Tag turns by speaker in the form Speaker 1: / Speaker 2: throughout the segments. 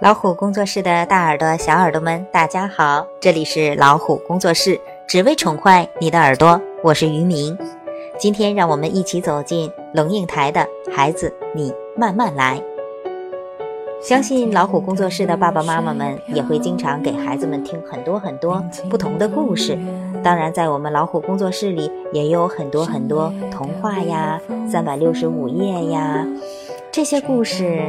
Speaker 1: 老虎工作室的大耳朵、小耳朵们，大家好！这里是老虎工作室，只为宠坏你的耳朵。我是于明，今天让我们一起走进龙应台的《孩子，你慢慢来》。相信老虎工作室的爸爸妈妈们也会经常给孩子们听很多很多不同的故事。当然，在我们老虎工作室里也有很多很多童话呀、三百六十五夜呀这些故事。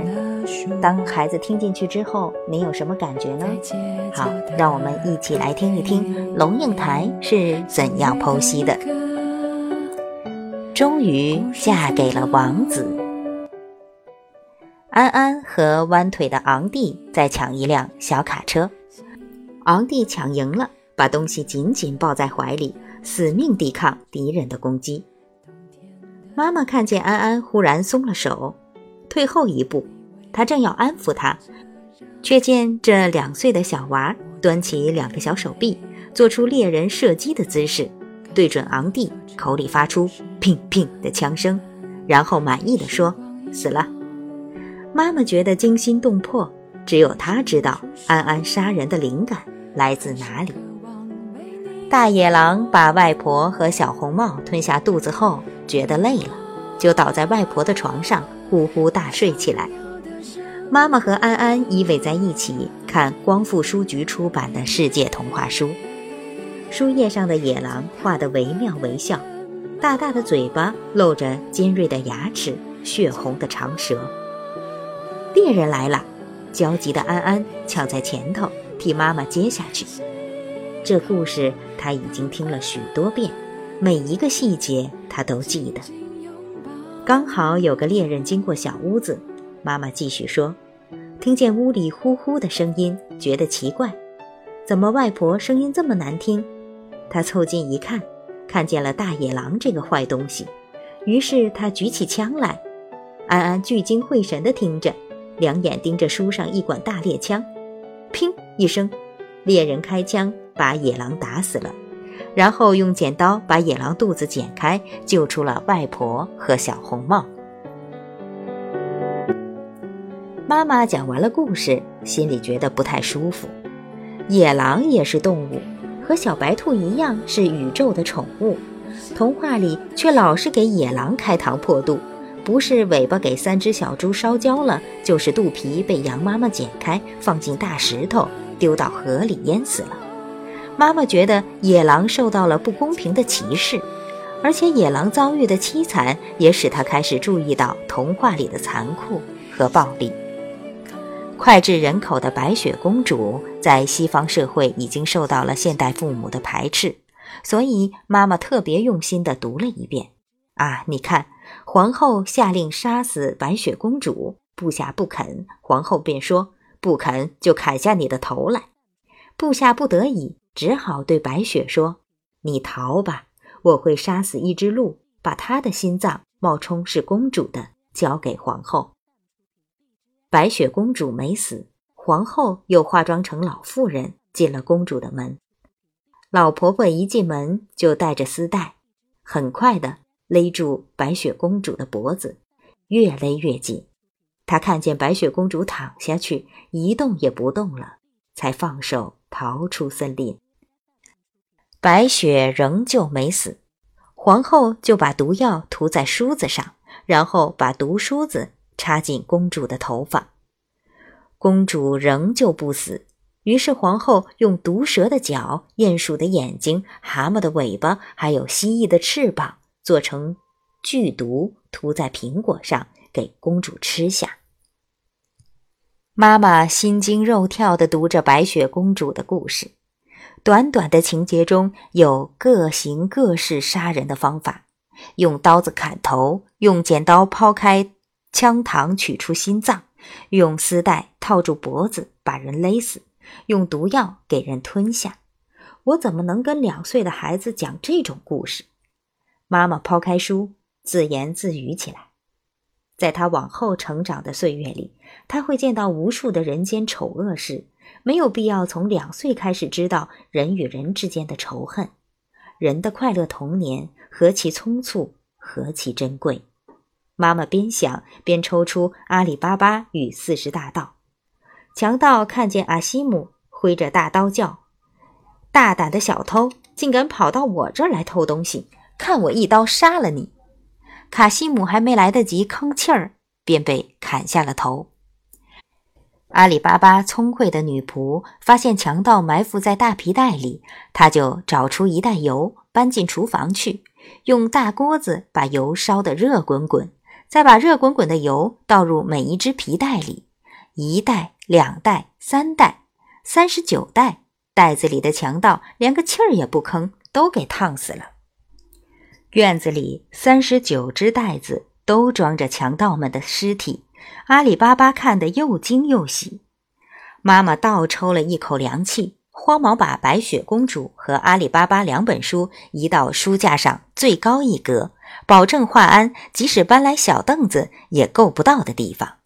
Speaker 1: 当孩子听进去之后，你有什么感觉呢？好，让我们一起来听一听龙应台是怎样剖析的。终于嫁给了王子。安安和弯腿的昂弟在抢一辆小卡车，昂弟抢赢了，把东西紧紧抱在怀里，死命抵抗敌人的攻击。妈妈看见安安忽然松了手，退后一步。他正要安抚他，却见这两岁的小娃端起两个小手臂，做出猎人射击的姿势，对准昂弟，口里发出“砰砰”的枪声，然后满意的说：“死了。”妈妈觉得惊心动魄，只有她知道安安杀人的灵感来自哪里。大野狼把外婆和小红帽吞下肚子后，觉得累了，就倒在外婆的床上呼呼大睡起来。妈妈和安安依偎在一起看光复书局出版的世界童话书，书页上的野狼画得惟妙惟肖，大大的嘴巴露着尖锐的牙齿，血红的长舌。猎人来了，焦急的安安抢在前头替妈妈接下去。这故事他已经听了许多遍，每一个细节他都记得。刚好有个猎人经过小屋子。妈妈继续说：“听见屋里呼呼的声音，觉得奇怪，怎么外婆声音这么难听？”她凑近一看，看见了大野狼这个坏东西，于是他举起枪来。安安聚精会神地听着，两眼盯着书上一管大猎枪。砰一声，猎人开枪把野狼打死了，然后用剪刀把野狼肚子剪开，救出了外婆和小红帽。妈妈讲完了故事，心里觉得不太舒服。野狼也是动物，和小白兔一样是宇宙的宠物，童话里却老是给野狼开膛破肚，不是尾巴给三只小猪烧焦了，就是肚皮被羊妈妈剪开，放进大石头丢到河里淹死了。妈妈觉得野狼受到了不公平的歧视，而且野狼遭遇的凄惨也使她开始注意到童话里的残酷和暴力。脍炙人口的白雪公主在西方社会已经受到了现代父母的排斥，所以妈妈特别用心地读了一遍。啊，你看，皇后下令杀死白雪公主，部下不肯，皇后便说：“不肯就砍下你的头来。”部下不得已，只好对白雪说：“你逃吧，我会杀死一只鹿，把它的心脏冒充是公主的，交给皇后。”白雪公主没死，皇后又化妆成老妇人进了公主的门。老婆婆一进门就带着丝带，很快的勒住白雪公主的脖子，越勒越紧。她看见白雪公主躺下去，一动也不动了，才放手逃出森林。白雪仍旧没死，皇后就把毒药涂在梳子上，然后把毒梳子。插进公主的头发，公主仍旧不死。于是皇后用毒蛇的脚、鼹鼠的眼睛、蛤蟆的尾巴，还有蜥蜴的翅膀，做成剧毒，涂在苹果上，给公主吃下。妈妈心惊肉跳地读着白雪公主的故事，短短的情节中有各形各式杀人的方法：用刀子砍头，用剪刀剖开。枪膛取出心脏，用丝带套住脖子把人勒死，用毒药给人吞下。我怎么能跟两岁的孩子讲这种故事？妈妈抛开书，自言自语起来。在他往后成长的岁月里，他会见到无数的人间丑恶事，没有必要从两岁开始知道人与人之间的仇恨。人的快乐童年何其匆促，何其珍贵。妈妈边想边抽出《阿里巴巴与四十大盗》，强盗看见阿西姆，挥着大刀叫：“大胆的小偷，竟敢跑到我这儿来偷东西！看我一刀杀了你！”卡西姆还没来得及吭气儿，便被砍下了头。阿里巴巴聪慧的女仆发现强盗埋伏在大皮袋里，她就找出一袋油，搬进厨房去，用大锅子把油烧得热滚滚，再把热滚滚的油倒入每一只皮袋里，一袋、两袋、三袋，三十九袋，袋子里的强盗连个气儿也不吭，都给烫死了。院子里三十九只袋子都装着强盗们的尸体。阿里巴巴看得又惊又喜，妈妈倒抽了一口凉气，慌忙把《白雪公主》和阿里巴巴两本书移到书架上最高一格，保证华安即使搬来小凳子也够不到的地方。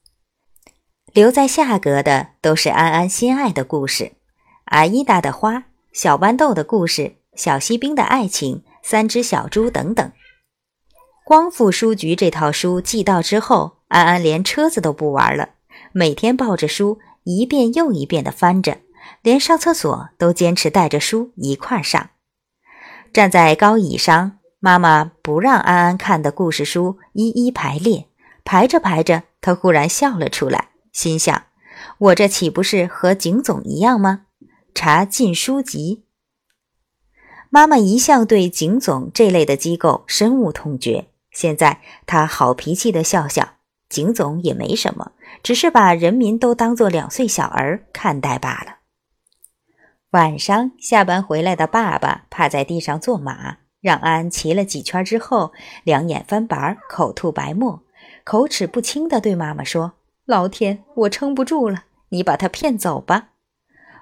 Speaker 1: 留在下格的都是安安心爱的故事：阿依达的花、小豌豆的故事、小锡兵的爱情、三只小猪等等。光复书局这套书寄到之后。安安连车子都不玩了，每天抱着书一遍又一遍地翻着，连上厕所都坚持带着书一块上。站在高椅上，妈妈不让安安看的故事书一一排列，排着排着，她忽然笑了出来，心想：我这岂不是和景总一样吗？查禁书籍。妈妈一向对景总这类的机构深恶痛绝，现在她好脾气地笑笑。景总也没什么，只是把人民都当做两岁小儿看待罢了。晚上下班回来的爸爸趴在地上做马，让安骑了几圈之后，两眼翻白，口吐白沫，口齿不清地对妈妈说：“老天，我撑不住了，你把他骗走吧。”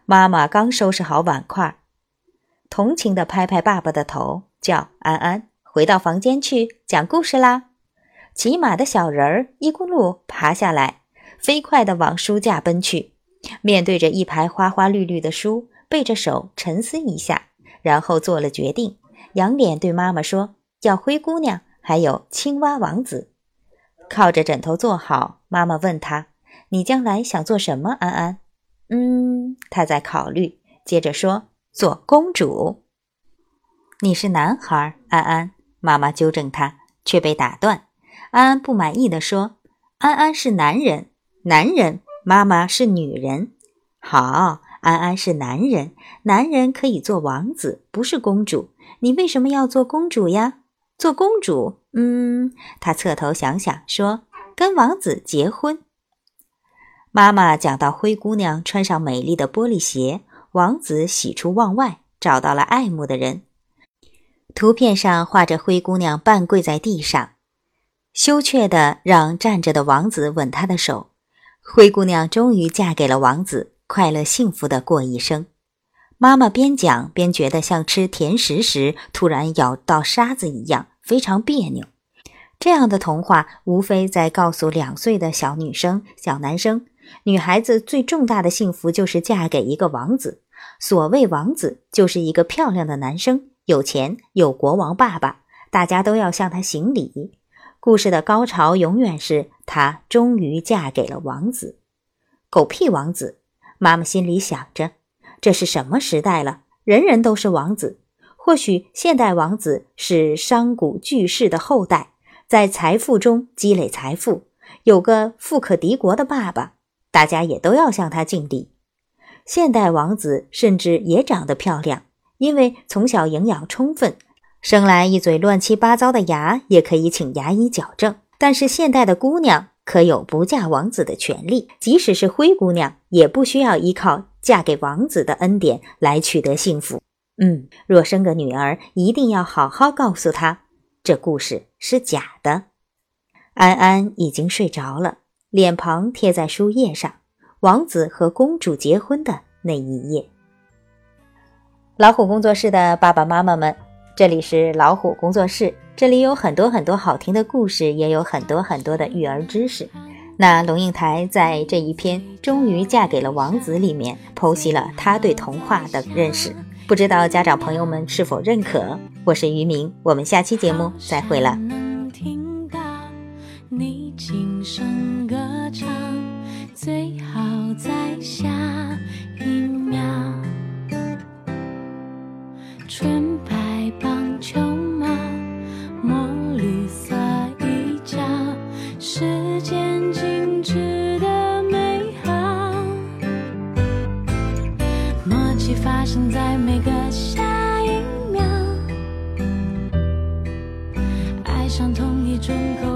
Speaker 1: 妈妈刚收拾好碗筷，同情地拍拍爸爸的头，叫安安回到房间去讲故事啦。骑马的小人儿一咕噜爬下来，飞快地往书架奔去。面对着一排花花绿绿的书，背着手沉思一下，然后做了决定，仰脸对妈妈说：“叫灰姑娘，还有青蛙王子。”靠着枕头坐好，妈妈问他：“你将来想做什么？”安安，嗯，他在考虑，接着说：“做公主。”你是男孩，安安。妈妈纠正他，却被打断。安安不满意地说：“安安是男人，男人，妈妈是女人。好，安安是男人，男人可以做王子，不是公主。你为什么要做公主呀？做公主，嗯。”他侧头想想说：“跟王子结婚。”妈妈讲到灰姑娘穿上美丽的玻璃鞋，王子喜出望外，找到了爱慕的人。图片上画着灰姑娘半跪在地上。羞怯地让站着的王子吻她的手，灰姑娘终于嫁给了王子，快乐幸福地过一生。妈妈边讲边觉得像吃甜食时突然咬到沙子一样，非常别扭。这样的童话无非在告诉两岁的小女生、小男生，女孩子最重大的幸福就是嫁给一个王子。所谓王子，就是一个漂亮的男生，有钱，有国王爸爸，大家都要向他行礼。故事的高潮永远是她终于嫁给了王子，狗屁王子！妈妈心里想着，这是什么时代了？人人都是王子。或许现代王子是商贾巨士的后代，在财富中积累财富，有个富可敌国的爸爸，大家也都要向他敬礼。现代王子甚至也长得漂亮，因为从小营养充分。生来一嘴乱七八糟的牙，也可以请牙医矫正。但是现代的姑娘可有不嫁王子的权利，即使是灰姑娘，也不需要依靠嫁给王子的恩典来取得幸福。嗯，若生个女儿，一定要好好告诉她，这故事是假的。安安已经睡着了，脸庞贴在书页上，王子和公主结婚的那一页。老虎工作室的爸爸妈妈们。这里是老虎工作室，这里有很多很多好听的故事，也有很多很多的育儿知识。那龙应台在这一篇终于嫁给了王子里面剖析了他对童话的认识。不知道家长朋友们是否认可？我是于明，我们下期节目再会了。能听到你轻声歌唱，最好在
Speaker 2: 下。默契发生在每个下一秒。爱上同一种口